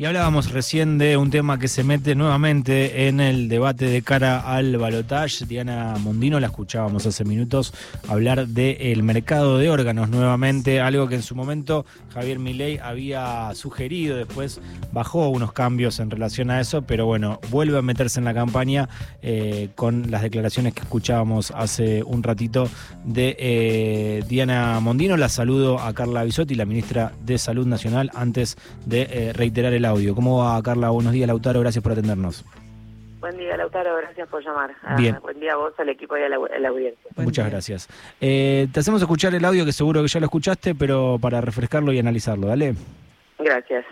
Y hablábamos recién de un tema que se mete nuevamente en el debate de cara al balotage. Diana Mondino la escuchábamos hace minutos hablar del mercado de órganos nuevamente, algo que en su momento Javier Milei había sugerido, después bajó unos cambios en relación a eso, pero bueno, vuelve a meterse en la campaña eh, con las declaraciones que escuchábamos hace un ratito de eh, Diana Mondino. La saludo a Carla Bisotti, la ministra de Salud Nacional, antes de eh, reiterar el audio. ¿Cómo va, Carla? Buenos días, Lautaro. Gracias por atendernos. Buen día, Lautaro. Gracias por llamar. Ah, Bien. buen día a vos, al equipo y a la, audiencia. Muchas gracias. Eh, te hacemos escuchar el audio que seguro que ya lo escuchaste, pero para refrescarlo y analizarlo. Dale. Gracias.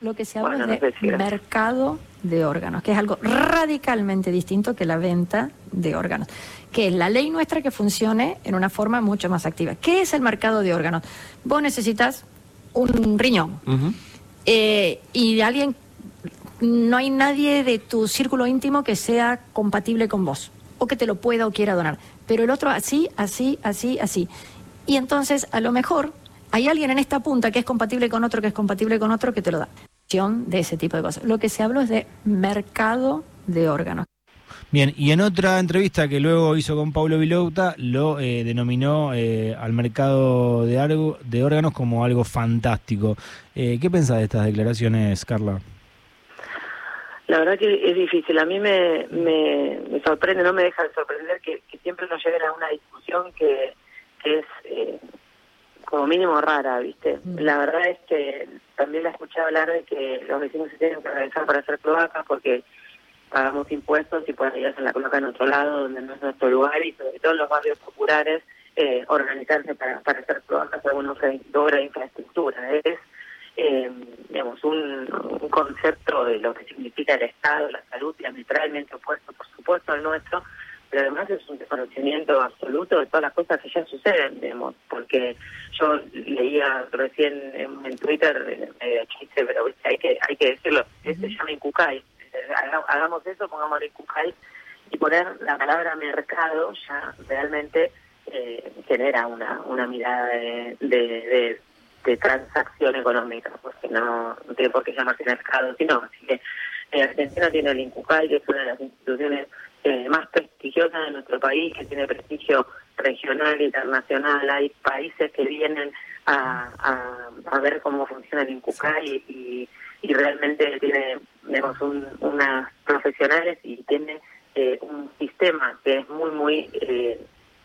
Lo que se habla de mercado de órganos, que es algo radicalmente distinto que la venta de órganos, que es la ley nuestra que funcione en una forma mucho más activa. ¿Qué es el mercado de órganos? Vos necesitas un riñón. Eh, y alguien, no hay nadie de tu círculo íntimo que sea compatible con vos, o que te lo pueda o quiera donar. Pero el otro así, así, así, así. Y entonces, a lo mejor, hay alguien en esta punta que es compatible con otro, que es compatible con otro, que te lo da. De ese tipo de cosas. Lo que se habló es de mercado de órganos. Bien, y en otra entrevista que luego hizo con Pablo Vilouta, lo eh, denominó eh, al mercado de, de órganos como algo fantástico. Eh, ¿Qué pensás de estas declaraciones, Carla? La verdad que es difícil. A mí me, me, sorprende, no me deja de sorprender que, siempre nos lleguen a una discusión que, es como mínimo rara, ¿viste? Mm. La verdad es que también la escuché hablar de que los vecinos se tienen que organizar para hacer cloacas porque pagamos impuestos y pues ya se la colocan en otro lado donde no es nuestro lugar y sobre todo en los barrios populares eh, organizarse para, para hacer cloacas alguna obra de infraestructura. Es, eh, digamos, un, un concepto de lo que significa el Estado, la salud, diametralmente opuesto, por supuesto, al nuestro, pero además es un desconocimiento absoluto de todas las cosas que ya suceden, digamos, porque yo leía recién en, Twitter, medio chiste, pero hay que hay que decirlo, se llama Incucay, hagamos eso, pongamos en Incucay, y poner la palabra mercado ya realmente eh, genera una, una mirada de, de, transacción económica, porque no, tiene por qué llamarse mercado, sino así que Argentina tiene el Incucay, que es una de las instituciones eh, más prestigiosa de nuestro país, que tiene prestigio regional, internacional. Hay países que vienen a, a, ver cómo funciona el INCUCAI y realmente tiene un, unas profesionales y tiene eh, un sistema que es muy, muy, eh,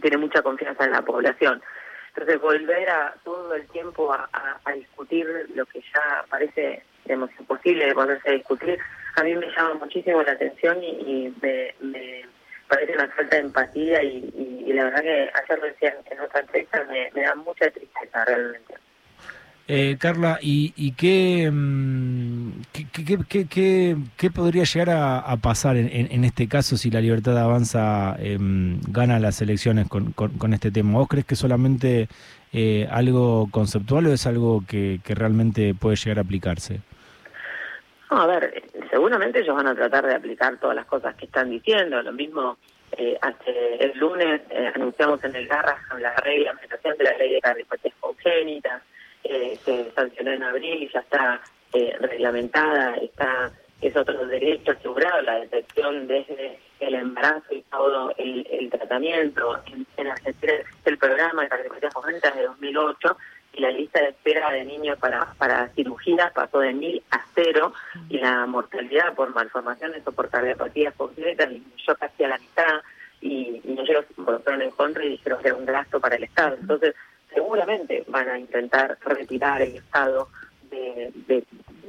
tiene mucha confianza en la población. Entonces, volver a todo el tiempo a, discutir lo que ya parece digamos, imposible de ponerse a discutir, a mí me llama muchísimo la atención y, me, me, parece una falta de empatía y, la verdad que ayer decían en otra entrevista me, da mucha tristeza realmente. Eh, Carla, ¿y, y qué, mm, qué, qué, qué, podría llegar a, pasar en, en, este caso si la libertad avanza eh, gana las elecciones con, con, este tema? ¿Vos crees que solamente eh, algo conceptual o es algo que, realmente puede llegar a aplicarse? a ver, seguramente ellos van a tratar de aplicar todas las cosas que están diciendo. Lo mismo, eh, el lunes eh, anunciamos en el Garrahan la reglamentación de la ley de carricotes congénitas, eh, se sancionó en abril y ya está eh, reglamentada, está es otro derecho asegurado, la detección desde el embarazo y todo el, tratamiento. En, en Argentina existe el programa de cardiopatía congénitas de 2008 y la lista de espera de niños para, para cirugía pasó de mil a cero y la mortalidad por malformaciones o por cardiopatías completas yo casi a la mitad y, y ellos votaron en contra y dijeron que era un gasto para el Estado. Entonces, seguramente van a intentar retirar el Estado de,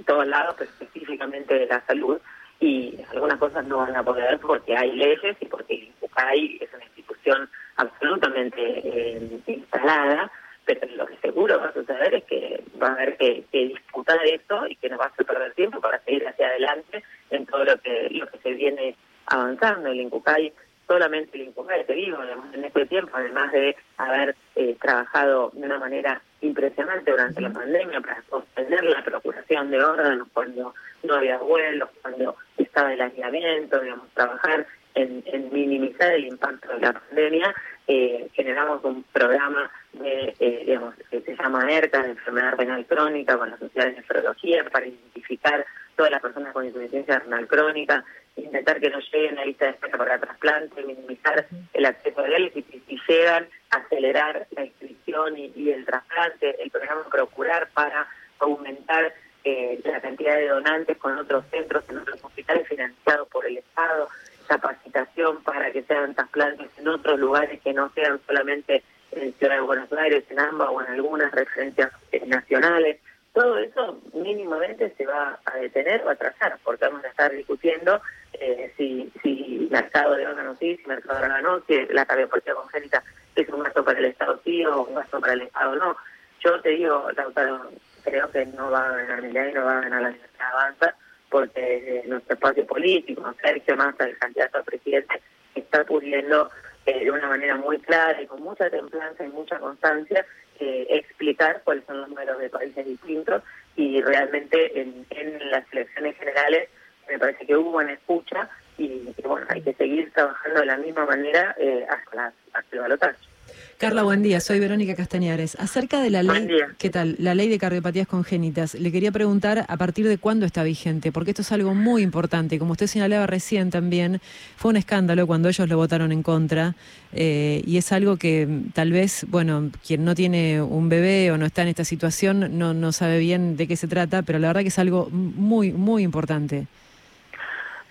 todos lados, pero específicamente de la salud, y algunas cosas no van a poder porque hay leyes y porque el INCUCAI es una institución absolutamente eh, instalada pero lo que seguro va a suceder es que va a haber que, disputar esto y que nos va a perder tiempo para seguir hacia adelante en todo lo que lo que se viene avanzando. El INCUCAI, solamente el INCUCAI, te digo, en este tiempo, además de haber eh, trabajado de una manera impresionante durante la pandemia para sostener la procuración de órganos cuando no había vuelos, cuando estaba el aislamiento, digamos, trabajar en, en minimizar el impacto de la pandemia, eh, generamos un programa de, eh, digamos, que se llama ERCA, de enfermedad renal crónica, con la Sociedad de Nefrología, para identificar todas las personas con insuficiencia renal crónica, intentar que no lleguen a la lista de espera para trasplante, minimizar el acceso a diálisis y si llegan, acelerar la inscripción y, el trasplante, el programa Procurar para aumentar eh, la cantidad de donantes con otros centros en otros hospitales financiados por el Estado, capacitación para que sean trasplantes en otros lugares que no sean solamente en Ciudad de Buenos Aires, en ambas o en algunas referencias nacionales. Todo eso mínimamente se va a detener o a atrasar, porque vamos a estar discutiendo eh, si, si mercado de órganos sí, si mercado de órganos no, si la cardiopatia congénita es un gasto para el Estado sí o un gasto para el Estado no. Yo te digo, Lautaro, creo que no va a ganar ley, no va a ganar la Libertad Avanza, porque nuestro espacio político, Sergio Massa, el candidato a presidente, está pudiendo eh, de una manera muy clara y con mucha templanza y mucha constancia eh, explicar cuáles son los números de países distintos y realmente en, en las elecciones generales me parece que hubo una escucha y, bueno, hay que seguir trabajando de la misma manera eh, hasta, hasta el balotaje. Carla, buen día. Soy Verónica Castañares. Acerca de la ley, ¿qué tal? La ley de cardiopatías congénitas. Le quería preguntar a partir de cuándo está vigente, porque esto es algo muy importante. Como usted señalaba recién también, fue un escándalo cuando ellos lo votaron en contra eh, y es algo que mm, tal vez, bueno, quien no tiene un bebé o no está en esta situación no, no sabe bien de qué se trata, pero la verdad que es algo muy, muy importante.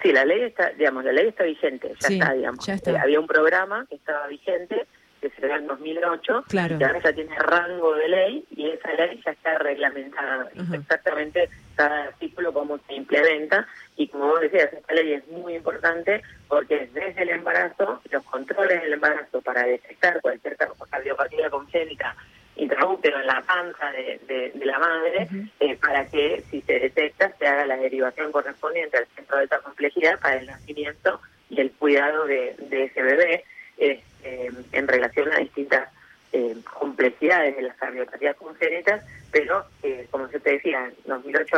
Sí, la ley está, digamos, la ley está vigente, ya está, digamos. Ya eh, había un programa que estaba vigente que se dio en 2008, claro. que ahora ya tiene rango de ley y esa ley ya está reglamentada. Exactamente cada artículo cómo se implementa y como vos decías, esta ley es muy importante porque desde el embarazo, los controles del embarazo para detectar cualquier cardiopatía congénita intraútero en la panza de, la madre eh, para que si se detecta se haga la derivación correspondiente al centro de alta complejidad para el nacimiento y el cuidado de, de ese bebé. Este, en relación a distintas eh, complejidades de las cardiopatías congénitas, pero eh, como yo te decía, en 2008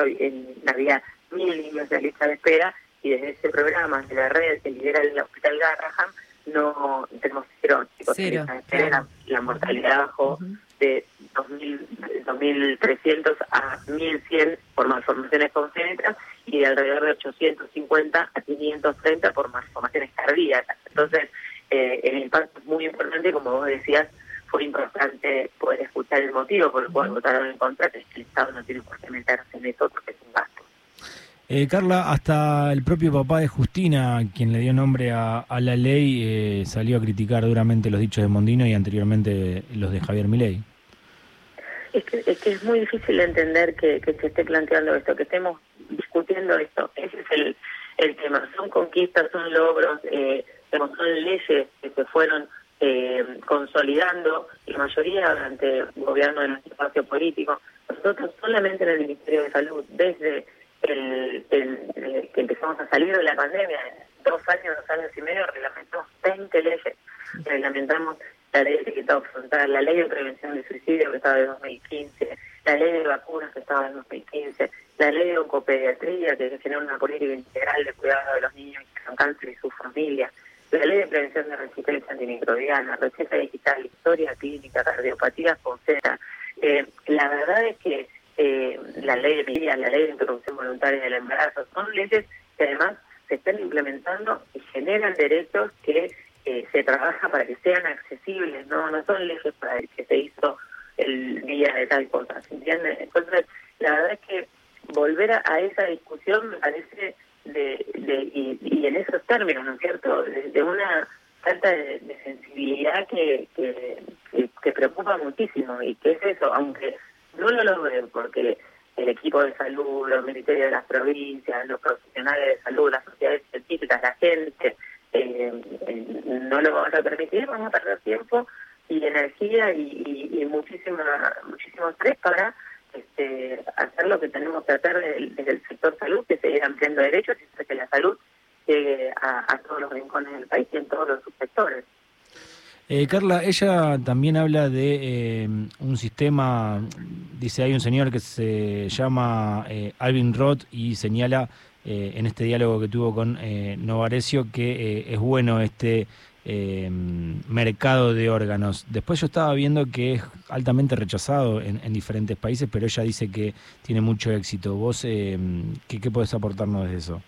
había mil niños de lista de espera y desde ese programa de la red que lidera el Hospital Garraham no tenemos cero chicos la, mortalidad bajó 2.300 a 1.100 por malformaciones congénitas y de alrededor de 850 a 530 por malformaciones cardíacas. Entonces, eh, el impacto es muy importante, como vos decías, fue importante poder escuchar el motivo por el cual votaron en contra, que el Estado no tiene por qué meterse en eso porque es un gasto. Eh, Carla, hasta el propio papá de Justina, quien le dio nombre a, la ley, eh, salió a criticar duramente los dichos de Mondino y anteriormente los de Javier Milei. Es que, es que es muy difícil entender que, se esté planteando esto, que estemos discutiendo esto. Ese es el, el tema. Son conquistas, son logros. Eh, son leyes que se fueron eh, consolidando, la mayoría durante el gobierno de nuestro espacio político. Nosotros solamente en el Ministerio de Salud, desde el, que empezamos a salir de la pandemia, dos años, dos años y medio, reglamentamos 20 leyes. Reglamentamos la ley de etiquetado frontal, la ley de prevención del suicidio que estaba de 2015, la ley de vacunas que estaba en 2015, la ley de oncopediatría que genera una política integral de cuidado de los niños con cáncer y sus familias, la ley de prevención de resistencia antimicrobiana, receta digital, historia clínica, cardiopatía con Eh, la verdad es que eh, la ley de medida, la ley de introducción voluntaria del embarazo, son leyes que además se están implementando y generan derechos que eh, se trabaja para que sean accesibles, no no son leyes para el que se hizo el día de tal cosa, ¿se entiende? Entonces, la verdad es que volver a esa discusión me parece de, de y, en esos términos, ¿no es cierto?, de, una falta de, sensibilidad que, que, que, preocupa muchísimo y que es eso, aunque no lo logren porque el equipo de salud, los ministerios de las provincias, los profesionales de salud, las sociedades científicas, la gente, eh, no lo vamos a permitir, vamos a perder tiempo y energía y, muchísima, muchísimo estrés para este, hacer lo que tenemos que hacer desde, el sector salud, que seguir ampliando derechos y hacer que la salud llegue a, todos los rincones del país y en todos los subsectores. Eh, Carla, ella también habla de eh, un sistema, dice, hay un señor que se llama eh, Alvin Roth y señala en este diálogo que tuvo con Novarecio que es bueno este eh, mercado de órganos. Después yo estaba viendo que es altamente rechazado en, diferentes países, pero ella dice que tiene mucho éxito. ¿Vos eh, ¿qué, qué podés aportarnos de eso?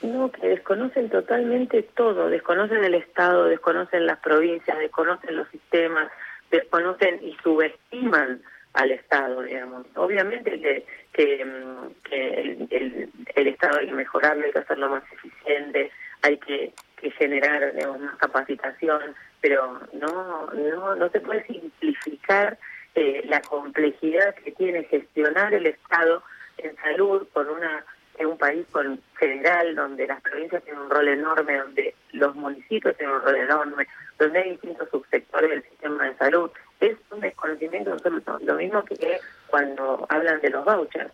No, que desconocen totalmente todo, desconocen el Estado, desconocen las provincias, desconocen los sistemas, desconocen y subestiman al Estado, digamos. Obviamente que, que, mm, el, el, Estado hay que mejorarlo, hay que hacerlo más eficiente, hay que, que generar digamos, más capacitación, pero no, no, no se puede simplificar eh, la complejidad que tiene gestionar el Estado en salud con una en un país con federal donde las provincias tienen un rol enorme, donde los municipios tienen un rol enorme, donde hay distintos subsectores del sistema de salud. Es un desconocimiento absoluto. Lo mismo que cuando hablan de los vouchers.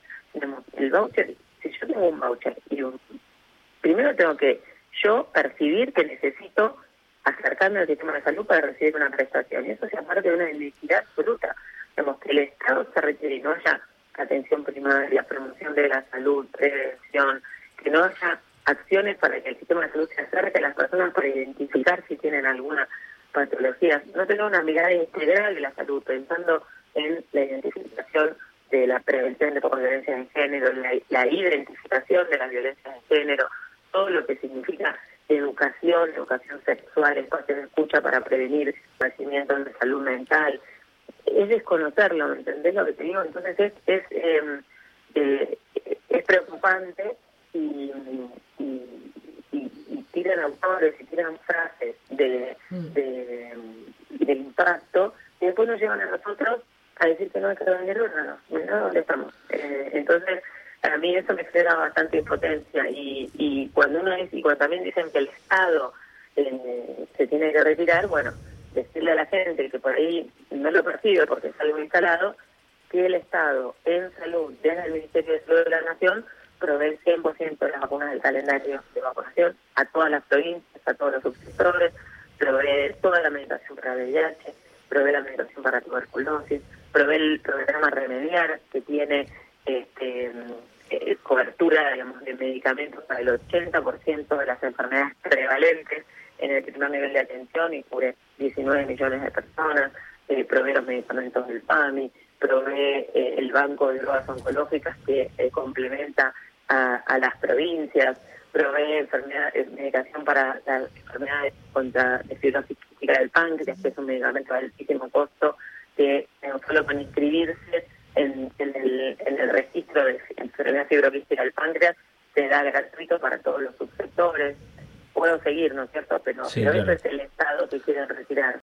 El voucher, si yo tengo un voucher y un, primero tengo que yo percibir que necesito acercarme al sistema de salud para recibir una prestación. Y eso se aparte de una inequidad absoluta. Digamos, que el Estado se requiere no haya atención primaria, promoción de la salud, prevención, que no haya acciones para que el sistema de salud se acerque a las personas para identificar si tienen alguna patología, no tener una mirada integral de la salud, pensando en la identificación de la prevención de violencia de género, la, identificación de la violencia de género, todo lo que significa educación, educación sexual, espacio de escucha para prevenir padecimientos de salud mental, es desconocerlo, ¿me entendés lo que te digo? Entonces es es, em, eh, es preocupante y, tiran autores y tiran frases de, mm. de, de, impacto y después nos llevan a nosotros a decir que no hay que vender órganos. Mira dónde estamos. Eh, entonces, a mí eso me genera bastante impotencia y, y cuando uno es, y cuando también dicen que el Estado eh, se tiene que retirar, bueno, decirle a la gente que por ahí no lo percibe porque es algo instalado, que el Estado en salud, desde el Ministerio de Salud de la Nación, provee el 100% de las vacunas del calendario de vacunación a todas las provincias, a todos los subsectores, provee toda la medicación para VIH, provee la medicación para tuberculosis, provee el programa Remediar, que tiene este, eh, cobertura digamos, de medicamentos para el 80% de las enfermedades prevalentes en el primer nivel de atención y cubre 19 millones de personas, eh, provee los medicamentos del PAMI, provee eh, el banco de drogas oncológicas que eh, complementa a, las provincias, provee enfermedad, medicación para las enfermedades contra la fibrosis del páncreas, que es un medicamento de altísimo costo, que solo con inscribirse en, el, en el registro de enfermedad fibroquística del páncreas, se da gratuito para todos los subsectores puedo seguir, ¿no es cierto? Pero, eso es el Estado que quieren retirar.